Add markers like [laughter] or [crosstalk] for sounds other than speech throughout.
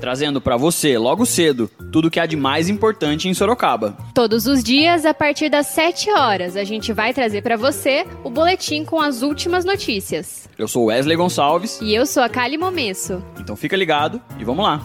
trazendo para você, logo cedo, tudo que há de mais importante em Sorocaba. Todos os dias, a partir das 7 horas, a gente vai trazer para você o boletim com as últimas notícias. Eu sou Wesley Gonçalves. E eu sou a Kali Momesso. Então fica ligado e vamos lá.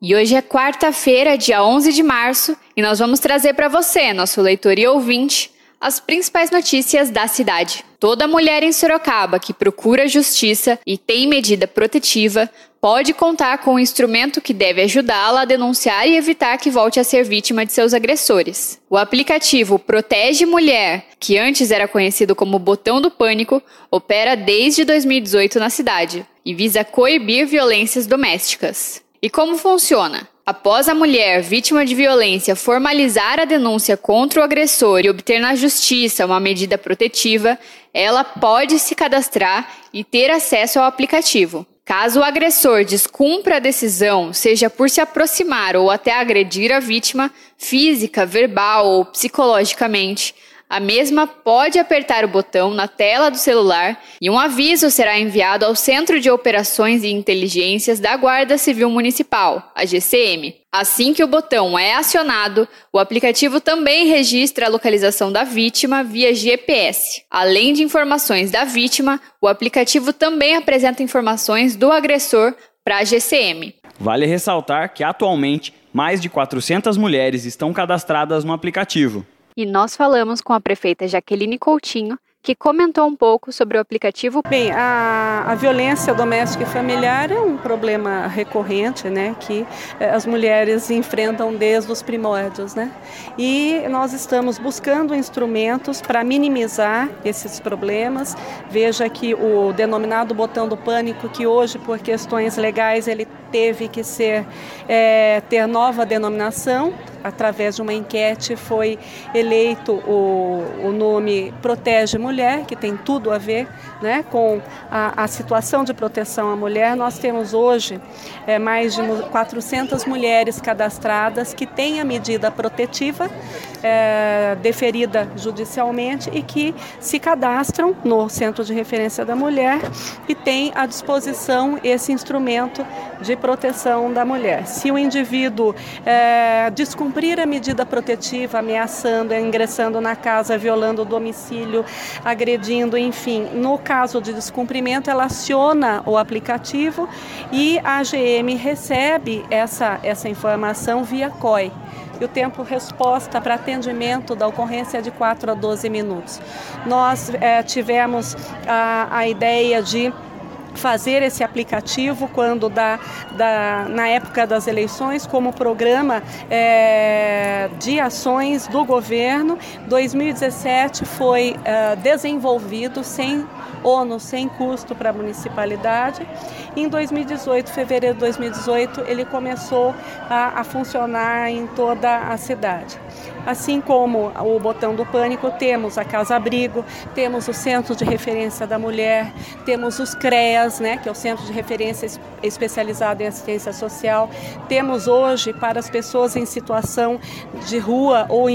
E hoje é quarta-feira, dia 11 de março, e nós vamos trazer para você, nosso leitor e ouvinte, as principais notícias da cidade. Toda mulher em Sorocaba que procura justiça e tem medida protetiva pode contar com um instrumento que deve ajudá-la a denunciar e evitar que volte a ser vítima de seus agressores. O aplicativo Protege Mulher, que antes era conhecido como Botão do Pânico, opera desde 2018 na cidade e visa coibir violências domésticas. E como funciona? Após a mulher vítima de violência formalizar a denúncia contra o agressor e obter na justiça uma medida protetiva, ela pode se cadastrar e ter acesso ao aplicativo. Caso o agressor descumpra a decisão, seja por se aproximar ou até agredir a vítima, física, verbal ou psicologicamente, a mesma pode apertar o botão na tela do celular e um aviso será enviado ao Centro de Operações e Inteligências da Guarda Civil Municipal, a GCM. Assim que o botão é acionado, o aplicativo também registra a localização da vítima via GPS. Além de informações da vítima, o aplicativo também apresenta informações do agressor para a GCM. Vale ressaltar que atualmente mais de 400 mulheres estão cadastradas no aplicativo e nós falamos com a prefeita Jaqueline Coutinho, que comentou um pouco sobre o aplicativo. Bem, a, a violência doméstica e familiar é um problema recorrente, né, que eh, as mulheres enfrentam desde os primórdios, né? E nós estamos buscando instrumentos para minimizar esses problemas. Veja que o denominado botão do pânico, que hoje por questões legais ele teve que ser é, ter nova denominação, através de uma enquete, foi eleito o, o nome Protege Mulher, que tem tudo a ver né, com a, a situação de proteção à mulher. Nós temos hoje é, mais de 400 mulheres cadastradas que têm a medida protetiva é, deferida judicialmente e que se cadastram no Centro de Referência da Mulher e têm à disposição esse instrumento de proteção da mulher. Se o indivíduo é, descumprir a medida protetiva, ameaçando, ingressando na casa, violando o domicílio, agredindo, enfim, no caso de descumprimento, ela aciona o aplicativo e a AGM recebe essa, essa informação via COI e o tempo resposta para atendimento da ocorrência é de 4 a 12 minutos. Nós é, tivemos a, a ideia de fazer esse aplicativo quando da, da, na época das eleições como programa é, de ações do governo. 2017 foi é, desenvolvido sem ONU sem custo para a municipalidade. Em 2018, fevereiro de 2018, ele começou a, a funcionar em toda a cidade. Assim como o botão do pânico, temos a Casa Abrigo, temos o Centro de Referência da Mulher, temos os CREAS, né, que é o Centro de Referência especializado em assistência social. Temos hoje para as pessoas em situação de rua ou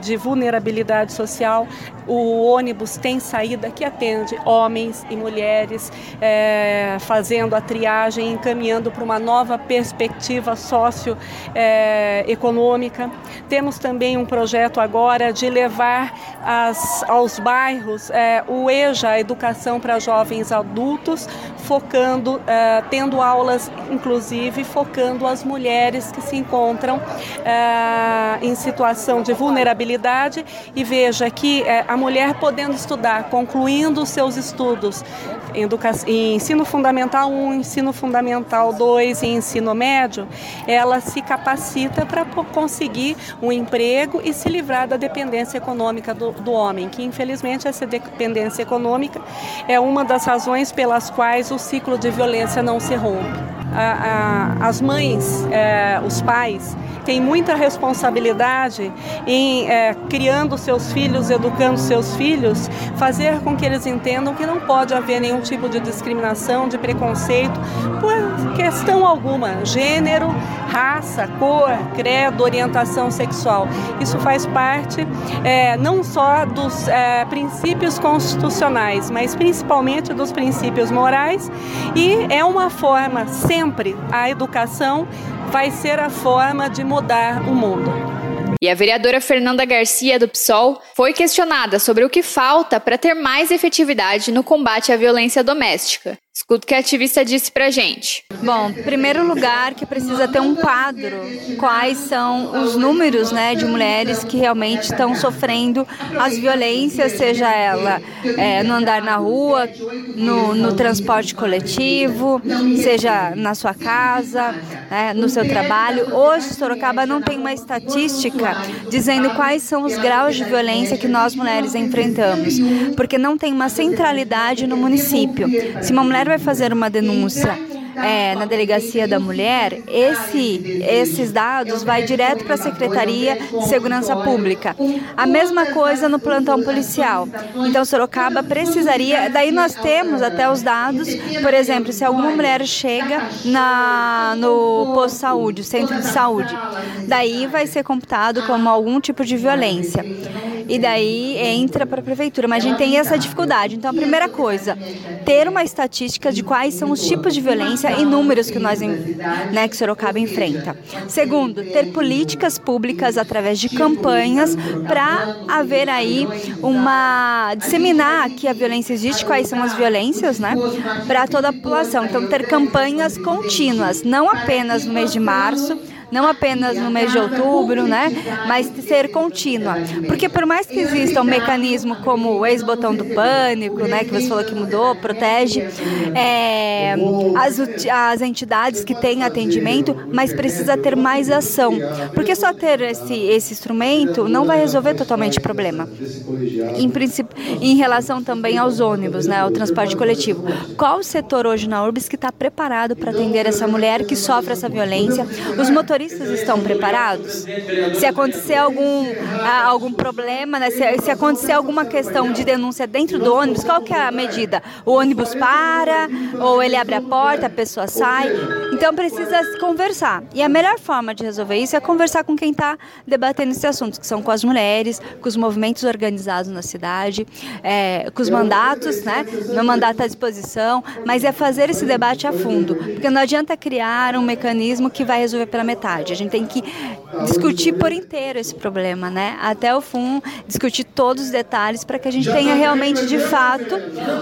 de vulnerabilidade social, o ônibus tem saída que atende homens e mulheres, é, fazendo a triagem, encaminhando para uma nova perspectiva socioeconômica. Temos também um projeto agora de levar as, aos bairros é, o EJA, a Educação para Jovens Adultos, focando, é, tendo aulas, inclusive, focando as mulheres que se encontram é, em situação de vulnerabilidade. E veja que é, a mulher podendo estudar, concluindo os seus estudos em ensino fundamental 1, ensino fundamental 2 e ensino médio, ela se capacita para conseguir um emprego e se livrar da dependência econômica do, do homem, que infelizmente essa dependência econômica é uma das razões pelas quais o ciclo de violência não se rompe. A, a, as mães, é, os pais, têm muita responsabilidade em é, criando seus filhos, educando seus filhos, fazer com que eles entendam que não pode haver nenhum tipo de discriminação, de preconceito, por questão alguma, gênero, raça, cor, credo, orientação sexual. Isso faz parte é, não só dos é, princípios constitucionais, mas principalmente dos princípios morais e é uma forma sempre a educação vai ser a forma de mudar o mundo. E a vereadora Fernanda Garcia, do PSOL, foi questionada sobre o que falta para ter mais efetividade no combate à violência doméstica. Escuta o que a ativista disse pra gente. Bom, primeiro lugar que precisa ter um quadro, quais são os números né, de mulheres que realmente estão sofrendo as violências, seja ela é, no andar na rua, no, no, transporte coletivo, seja na sua casa, né, no seu trabalho. Hoje, Sorocaba não tem uma estatística dizendo quais são os graus de violência que nós mulheres enfrentamos, porque não tem uma centralidade no município. Se uma mulher vai fazer uma denúncia é, na delegacia da mulher, esse, esses dados vai direto para a Secretaria de Segurança Pública. A mesma coisa no plantão policial. Então, Sorocaba precisaria. Daí nós temos até os dados, por exemplo, se alguma mulher chega na, no posto de saúde, centro de saúde, daí vai ser computado como algum tipo de violência e daí entra para a prefeitura. Mas a gente tem essa dificuldade. Então, a primeira coisa, ter uma estatística de quais são os tipos de violência e números que nós, né, que Sorocaba enfrenta. Segundo, ter políticas públicas através de campanhas para haver aí uma disseminar que a violência existe, quais são as violências, né, para toda a população. Então, ter campanhas contínuas, não apenas no mês de março não apenas no mês de outubro, né, mas ser contínua. Porque por mais que exista um mecanismo como o ex-botão do pânico, né, que você falou que mudou, protege é, as, as entidades que têm atendimento, mas precisa ter mais ação. Porque só ter esse, esse instrumento não vai resolver totalmente o problema. Em, em relação também aos ônibus, né, ao transporte coletivo. Qual o setor hoje na URBS que está preparado para atender essa mulher que sofre essa violência? Os motoristas motoristas estão preparados? Se acontecer algum, ah, algum problema, né? se, se acontecer alguma questão de denúncia dentro do ônibus, qual que é a medida? O ônibus para, ou ele abre a porta, a pessoa sai. Então precisa conversar. E a melhor forma de resolver isso é conversar com quem está debatendo esse assunto, que são com as mulheres, com os movimentos organizados na cidade, é, com os mandatos, né? Meu mandato à disposição, mas é fazer esse debate a fundo. Porque não adianta criar um mecanismo que vai resolver pela metade a gente tem que discutir por inteiro esse problema, né? Até o fim, discutir todos os detalhes para que a gente tenha realmente, de fato,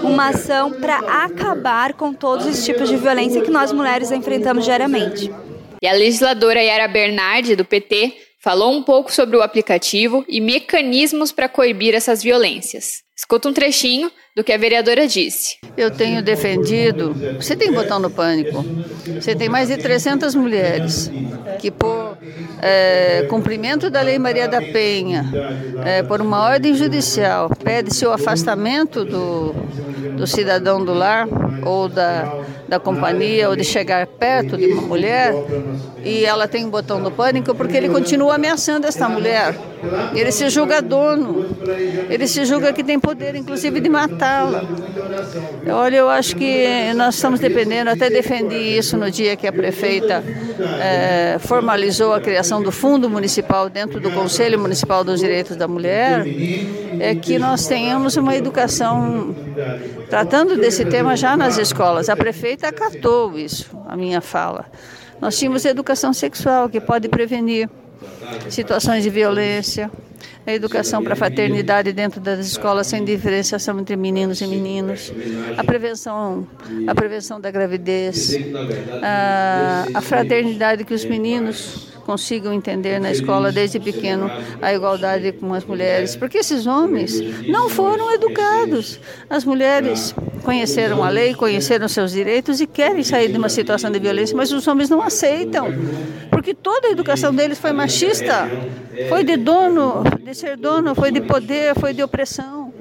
uma ação para acabar com todos os tipos de violência que nós mulheres enfrentamos diariamente. E a legisladora Yara Bernardi, do PT, falou um pouco sobre o aplicativo e mecanismos para coibir essas violências. Escuta um trechinho do que a vereadora disse. Eu tenho defendido. Você tem botão no pânico. Você tem mais de 300 mulheres que, por é, cumprimento da Lei Maria da Penha, é, por uma ordem judicial, pede-se o afastamento do, do cidadão do lar ou da, da companhia ou de chegar perto de uma mulher e ela tem um botão no pânico porque ele continua ameaçando esta mulher. Ele se julga dono, ele se julga que tem poder, inclusive, de matá-la. Olha, eu acho que nós estamos dependendo, até defendi isso no dia que a prefeita é, formalizou a criação do Fundo Municipal dentro do Conselho Municipal dos Direitos da Mulher, é que nós tenhamos uma educação tratando desse tema já nas escolas. A prefeita acatou isso, a minha fala. Nós tínhamos educação sexual que pode prevenir situações de violência, a educação para a fraternidade dentro das escolas sem diferenciação entre meninos e meninos, a prevenção, a prevenção da gravidez, a, a fraternidade que os meninos consigam entender na escola desde pequeno a igualdade com as mulheres, porque esses homens não foram educados. As mulheres conheceram a lei, conheceram seus direitos e querem sair de uma situação de violência, mas os homens não aceitam, porque toda a educação deles foi machista, foi de dono, de ser dono, foi de poder, foi de opressão.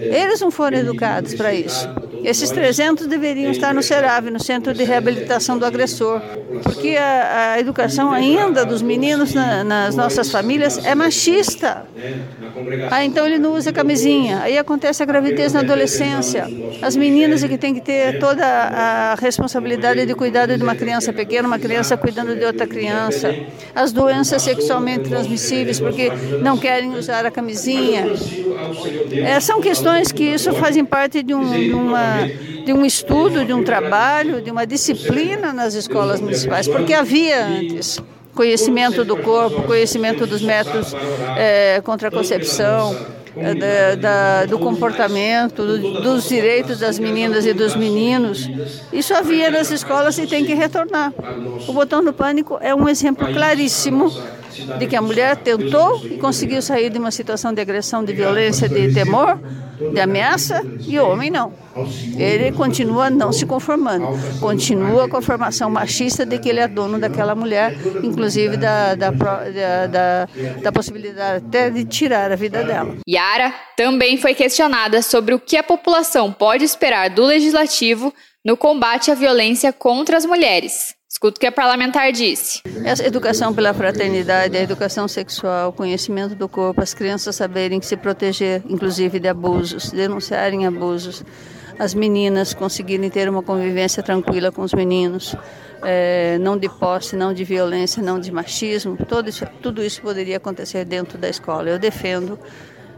Eles não foram educados para isso. Esses 300 deveriam estar no CERAV, no Centro de Reabilitação do Agressor, porque a, a educação ainda dos meninos na, nas nossas famílias é machista. Ah, então ele não usa camisinha. Aí acontece a gravidez na adolescência. As meninas é que têm que ter toda a responsabilidade de cuidado de uma criança pequena, uma criança cuidando de outra criança. As doenças sexualmente transmissíveis, porque não querem usar a camisinha. É, são questões que isso fazem parte de, um, de, uma, de um estudo, de um trabalho, de uma disciplina nas escolas municipais, porque havia antes conhecimento do corpo, conhecimento dos métodos é, contra a concepção, é, da, da, do comportamento, do, dos direitos das meninas e dos meninos. Isso havia nas escolas e tem que retornar. O botão do pânico é um exemplo claríssimo de que a mulher tentou e conseguiu sair de uma situação de agressão, de violência, de temor, de ameaça, e o homem não. Ele continua não se conformando, continua com a formação machista de que ele é dono daquela mulher, inclusive da, da, da, da, da possibilidade até de tirar a vida dela. Yara também foi questionada sobre o que a população pode esperar do legislativo no combate à violência contra as mulheres. Escuta o que a parlamentar disse. Essa educação pela fraternidade, a educação sexual, o conhecimento do corpo, as crianças saberem se proteger, inclusive de abusos, denunciarem abusos, as meninas conseguirem ter uma convivência tranquila com os meninos, é, não de posse, não de violência, não de machismo, tudo isso, tudo isso poderia acontecer dentro da escola. Eu defendo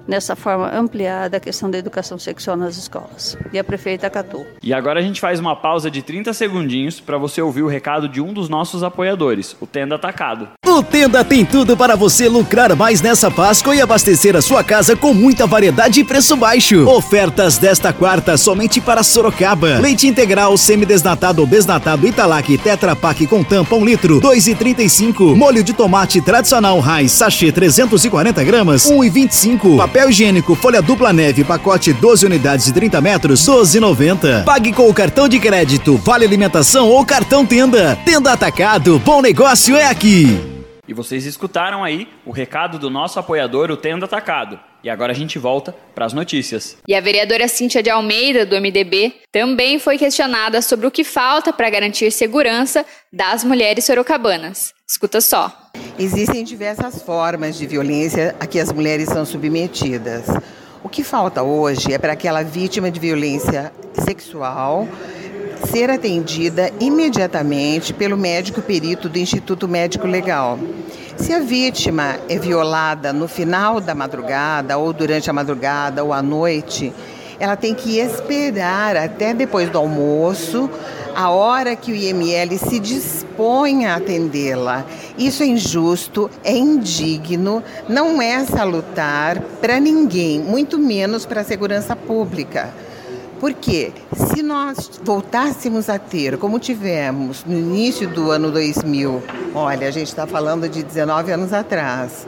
nessa forma ampliada a questão da educação sexual nas escolas. E a prefeita acatou. E agora a gente faz uma pausa de 30 segundinhos para você ouvir o recado de um dos nossos apoiadores, o Tenda Atacado. O Tenda tem tudo para você lucrar mais nessa Páscoa e abastecer a sua casa com muita variedade e preço baixo. Ofertas desta quarta somente para Sorocaba. Leite integral semidesnatado ou desnatado Italac Tetra Pak com tampa 1 litro, 2,35. Molho de tomate tradicional Raiz sachê 340 gramas, 1,25. Papel higiênico folha dupla neve, pacote 12 unidades de 30 metros, 12,90. Pague com o cartão de crédito, vale alimentação ou cartão tenda. Tenda Atacado, bom negócio é aqui. E vocês escutaram aí o recado do nosso apoiador, o Tenda Atacado. E agora a gente volta para as notícias. E a vereadora Cíntia de Almeida, do MDB, também foi questionada sobre o que falta para garantir segurança das mulheres sorocabanas. Escuta só. Existem diversas formas de violência a que as mulheres são submetidas. O que falta hoje é para aquela vítima de violência sexual ser atendida imediatamente pelo médico perito do Instituto Médico Legal. Se a vítima é violada no final da madrugada, ou durante a madrugada, ou à noite, ela tem que esperar até depois do almoço, a hora que o IML se dispõe a atendê-la. Isso é injusto, é indigno, não é salutar para ninguém, muito menos para a segurança pública. Porque se nós voltássemos a ter, como tivemos no início do ano 2000, olha, a gente está falando de 19 anos atrás,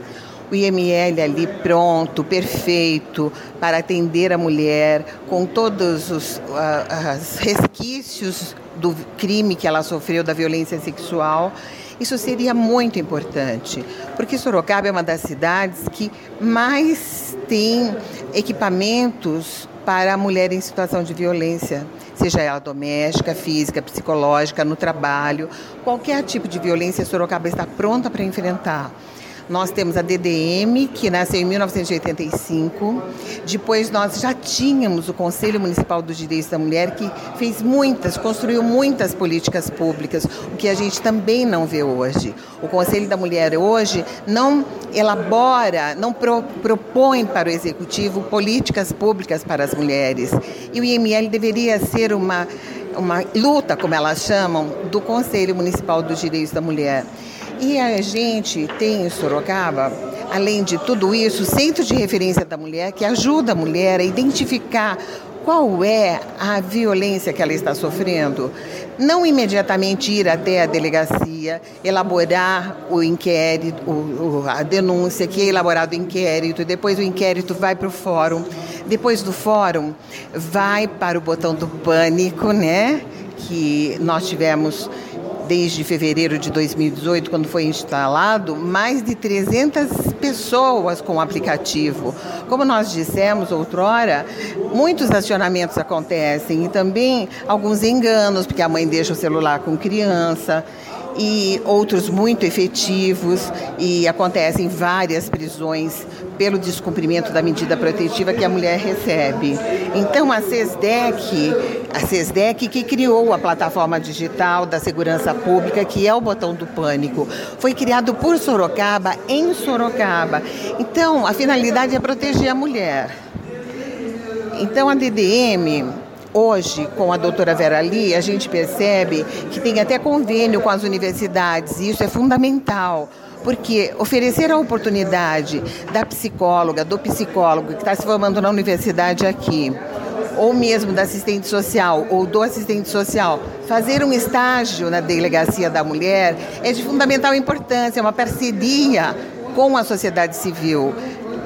o IML ali pronto, perfeito, para atender a mulher, com todos os uh, resquícios do crime que ela sofreu, da violência sexual. Isso seria muito importante, porque Sorocaba é uma das cidades que mais tem equipamentos para a mulher em situação de violência, seja ela doméstica, física, psicológica, no trabalho, qualquer tipo de violência, Sorocaba está pronta para enfrentar. Nós temos a DDM, que nasceu em 1985. Depois nós já tínhamos o Conselho Municipal dos Direitos da Mulher, que fez muitas, construiu muitas políticas públicas, o que a gente também não vê hoje. O Conselho da Mulher hoje não elabora, não pro, propõe para o Executivo políticas públicas para as mulheres. E o IML deveria ser uma, uma luta, como elas chamam, do Conselho Municipal dos Direitos da Mulher. E a gente tem em Sorocaba, além de tudo isso, o Centro de Referência da Mulher, que ajuda a mulher a identificar qual é a violência que ela está sofrendo. Não imediatamente ir até a delegacia, elaborar o inquérito, o, a denúncia, que é elaborado o inquérito, depois o inquérito vai para o fórum, depois do fórum vai para o botão do pânico, né? Que nós tivemos desde fevereiro de 2018, quando foi instalado, mais de 300 pessoas com o aplicativo. Como nós dissemos outrora, muitos acionamentos acontecem e também alguns enganos, porque a mãe deixa o celular com criança e outros muito efetivos e acontecem várias prisões pelo descumprimento da medida protetiva que a mulher recebe. Então a SESDEC, a SESDEC que criou a plataforma digital da segurança pública, que é o botão do pânico, foi criado por Sorocaba em Sorocaba. Então a finalidade é proteger a mulher. Então a DDM Hoje, com a doutora Vera Lee, a gente percebe que tem até convênio com as universidades, e isso é fundamental porque oferecer a oportunidade da psicóloga, do psicólogo que está se formando na universidade aqui, ou mesmo da assistente social ou do assistente social, fazer um estágio na delegacia da mulher é de fundamental importância, é uma parceria com a sociedade civil.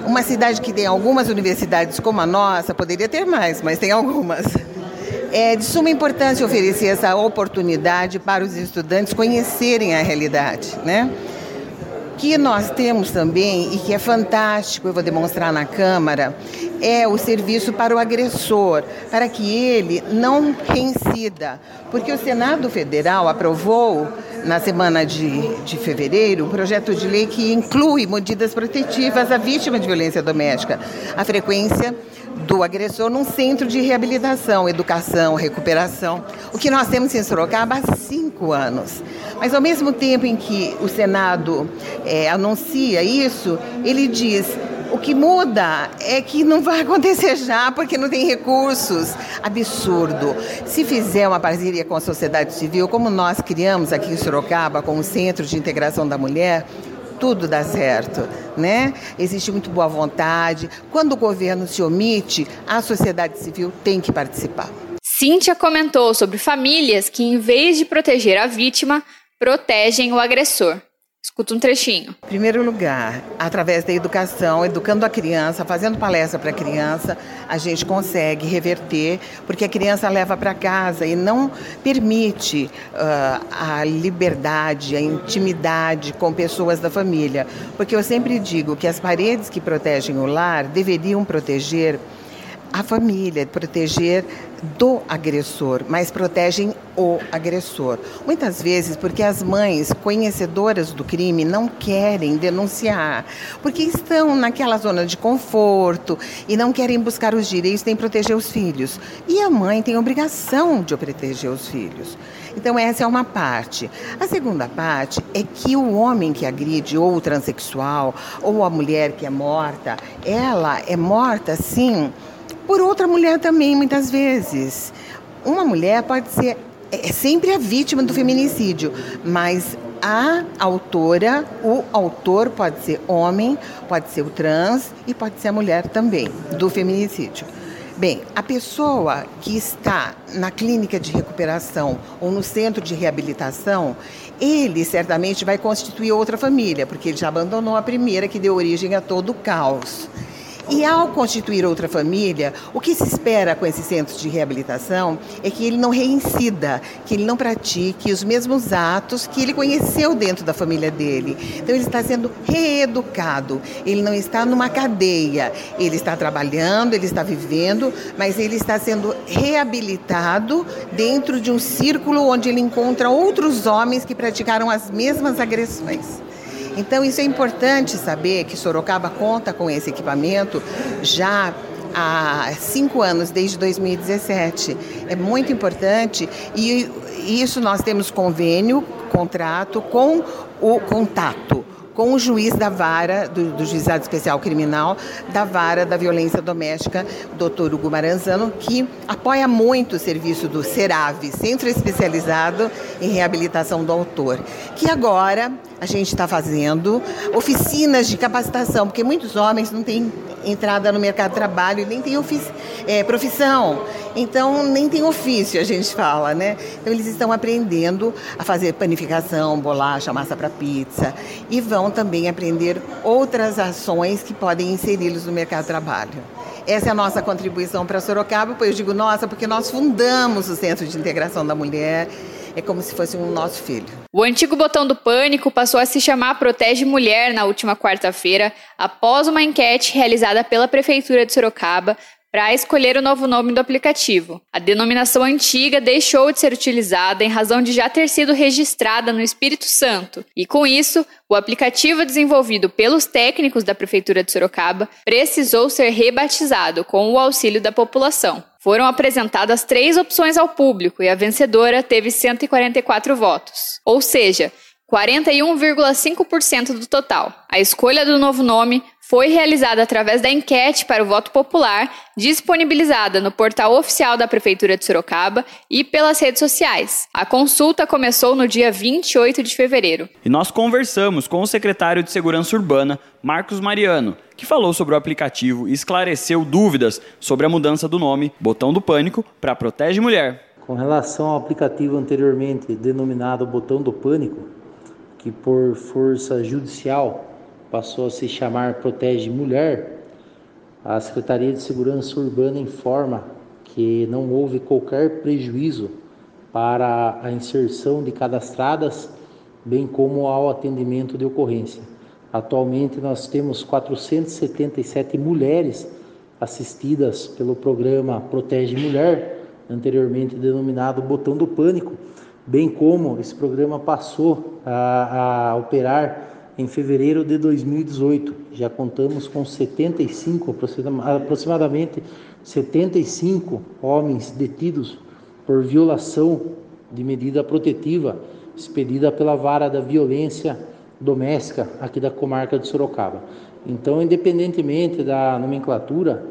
Uma cidade que tem algumas universidades como a nossa, poderia ter mais, mas tem algumas é de suma importância oferecer essa oportunidade para os estudantes conhecerem a realidade, né? que nós temos também, e que é fantástico, eu vou demonstrar na Câmara, é o serviço para o agressor, para que ele não reincida. Porque o Senado Federal aprovou, na semana de, de fevereiro, um projeto de lei que inclui medidas protetivas à vítima de violência doméstica. A frequência do agressor num centro de reabilitação, educação, recuperação. O que nós temos em Sorocaba há cinco anos. Mas ao mesmo tempo em que o Senado é, anuncia isso, ele diz o que muda é que não vai [laughs] acontecer já, porque não tem recursos. Absurdo. Se fizer uma parceria com a sociedade civil, como nós criamos aqui em Sorocaba, com o Centro de Integração da Mulher, tudo dá certo, né? Existe muito boa vontade. Quando o governo se omite, a sociedade civil tem que participar. Cíntia comentou sobre famílias que, em vez de proteger a vítima, protegem o agressor. Escuta um trechinho. Em primeiro lugar, através da educação, educando a criança, fazendo palestra para a criança, a gente consegue reverter, porque a criança leva para casa e não permite uh, a liberdade, a intimidade com pessoas da família. Porque eu sempre digo que as paredes que protegem o lar deveriam proteger a família, proteger do agressor, mas protegem o agressor. Muitas vezes porque as mães conhecedoras do crime não querem denunciar, porque estão naquela zona de conforto e não querem buscar os direitos nem proteger os filhos. E a mãe tem obrigação de proteger os filhos. Então essa é uma parte. A segunda parte é que o homem que agride ou o transexual ou a mulher que é morta, ela é morta sim por outra mulher também, muitas vezes. Uma mulher pode ser é, sempre a vítima do feminicídio, mas a autora, o autor pode ser homem, pode ser o trans e pode ser a mulher também do feminicídio. Bem, a pessoa que está na clínica de recuperação ou no centro de reabilitação, ele certamente vai constituir outra família, porque ele já abandonou a primeira que deu origem a todo o caos. E ao constituir outra família, o que se espera com esses centros de reabilitação é que ele não reincida, que ele não pratique os mesmos atos que ele conheceu dentro da família dele. Então ele está sendo reeducado, ele não está numa cadeia, ele está trabalhando, ele está vivendo, mas ele está sendo reabilitado dentro de um círculo onde ele encontra outros homens que praticaram as mesmas agressões. Então, isso é importante saber que Sorocaba conta com esse equipamento já há cinco anos, desde 2017. É muito importante e isso nós temos convênio, contrato com o contato com o juiz da vara, do, do Juizado Especial Criminal, da vara da violência doméstica, doutor Hugo Maranzano, que apoia muito o serviço do CERAV, Centro Especializado em Reabilitação do Autor, que agora a gente está fazendo oficinas de capacitação, porque muitos homens não têm entrada no mercado de trabalho nem têm é, profissão. Então, nem tem ofício, a gente fala, né? Então, eles estão aprendendo a fazer panificação, bolacha, massa para pizza e vão também aprender outras ações que podem inseri-los no mercado de trabalho. Essa é a nossa contribuição para Sorocaba, pois eu digo nossa, porque nós fundamos o Centro de Integração da Mulher é como se fosse um nosso filho. O antigo botão do pânico passou a se chamar Protege Mulher na última quarta-feira, após uma enquete realizada pela Prefeitura de Sorocaba para escolher o novo nome do aplicativo. A denominação antiga deixou de ser utilizada em razão de já ter sido registrada no Espírito Santo, e com isso, o aplicativo desenvolvido pelos técnicos da Prefeitura de Sorocaba precisou ser rebatizado com o auxílio da população. Foram apresentadas três opções ao público e a vencedora teve 144 votos. Ou seja, 41,5% do total. A escolha do novo nome foi realizada através da enquete para o voto popular, disponibilizada no portal oficial da Prefeitura de Sorocaba e pelas redes sociais. A consulta começou no dia 28 de fevereiro. E nós conversamos com o secretário de Segurança Urbana, Marcos Mariano, que falou sobre o aplicativo e esclareceu dúvidas sobre a mudança do nome Botão do Pânico para Protege Mulher. Com relação ao aplicativo anteriormente denominado Botão do Pânico, que por força judicial passou a se chamar Protege Mulher, a Secretaria de Segurança Urbana informa que não houve qualquer prejuízo para a inserção de cadastradas, bem como ao atendimento de ocorrência. Atualmente nós temos 477 mulheres assistidas pelo programa Protege Mulher, anteriormente denominado Botão do Pânico, bem como esse programa passou a, a operar em fevereiro de 2018. Já contamos com 75, aproximadamente 75 homens detidos por violação de medida protetiva expedida pela vara da violência doméstica aqui da comarca de Sorocaba. Então, independentemente da nomenclatura,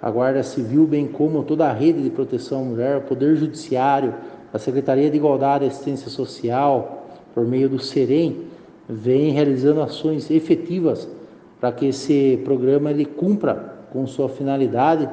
a Guarda Civil, bem como toda a rede de proteção à mulher, o Poder Judiciário, a Secretaria de Igualdade e Assistência Social, por meio do SEREM, vem realizando ações efetivas para que esse programa ele cumpra com sua finalidade,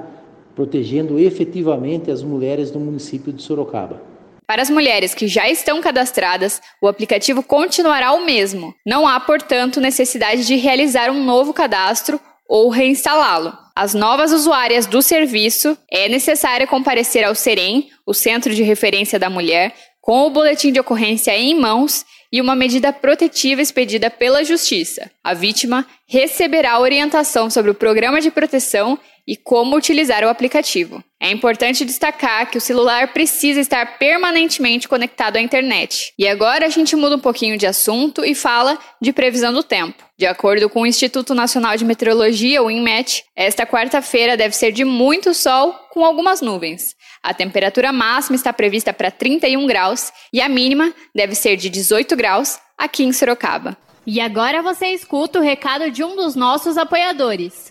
protegendo efetivamente as mulheres do município de Sorocaba. Para as mulheres que já estão cadastradas, o aplicativo continuará o mesmo. Não há, portanto, necessidade de realizar um novo cadastro ou reinstalá-lo. As novas usuárias do serviço é necessário comparecer ao SEREM, o Centro de Referência da Mulher, com o boletim de ocorrência em mãos e uma medida protetiva expedida pela Justiça. A vítima receberá orientação sobre o programa de proteção e como utilizar o aplicativo. É importante destacar que o celular precisa estar permanentemente conectado à internet. E agora a gente muda um pouquinho de assunto e fala de previsão do tempo. De acordo com o Instituto Nacional de Meteorologia, o INMET, esta quarta-feira deve ser de muito sol com algumas nuvens. A temperatura máxima está prevista para 31 graus e a mínima deve ser de 18 graus aqui em Sorocaba. E agora você escuta o recado de um dos nossos apoiadores,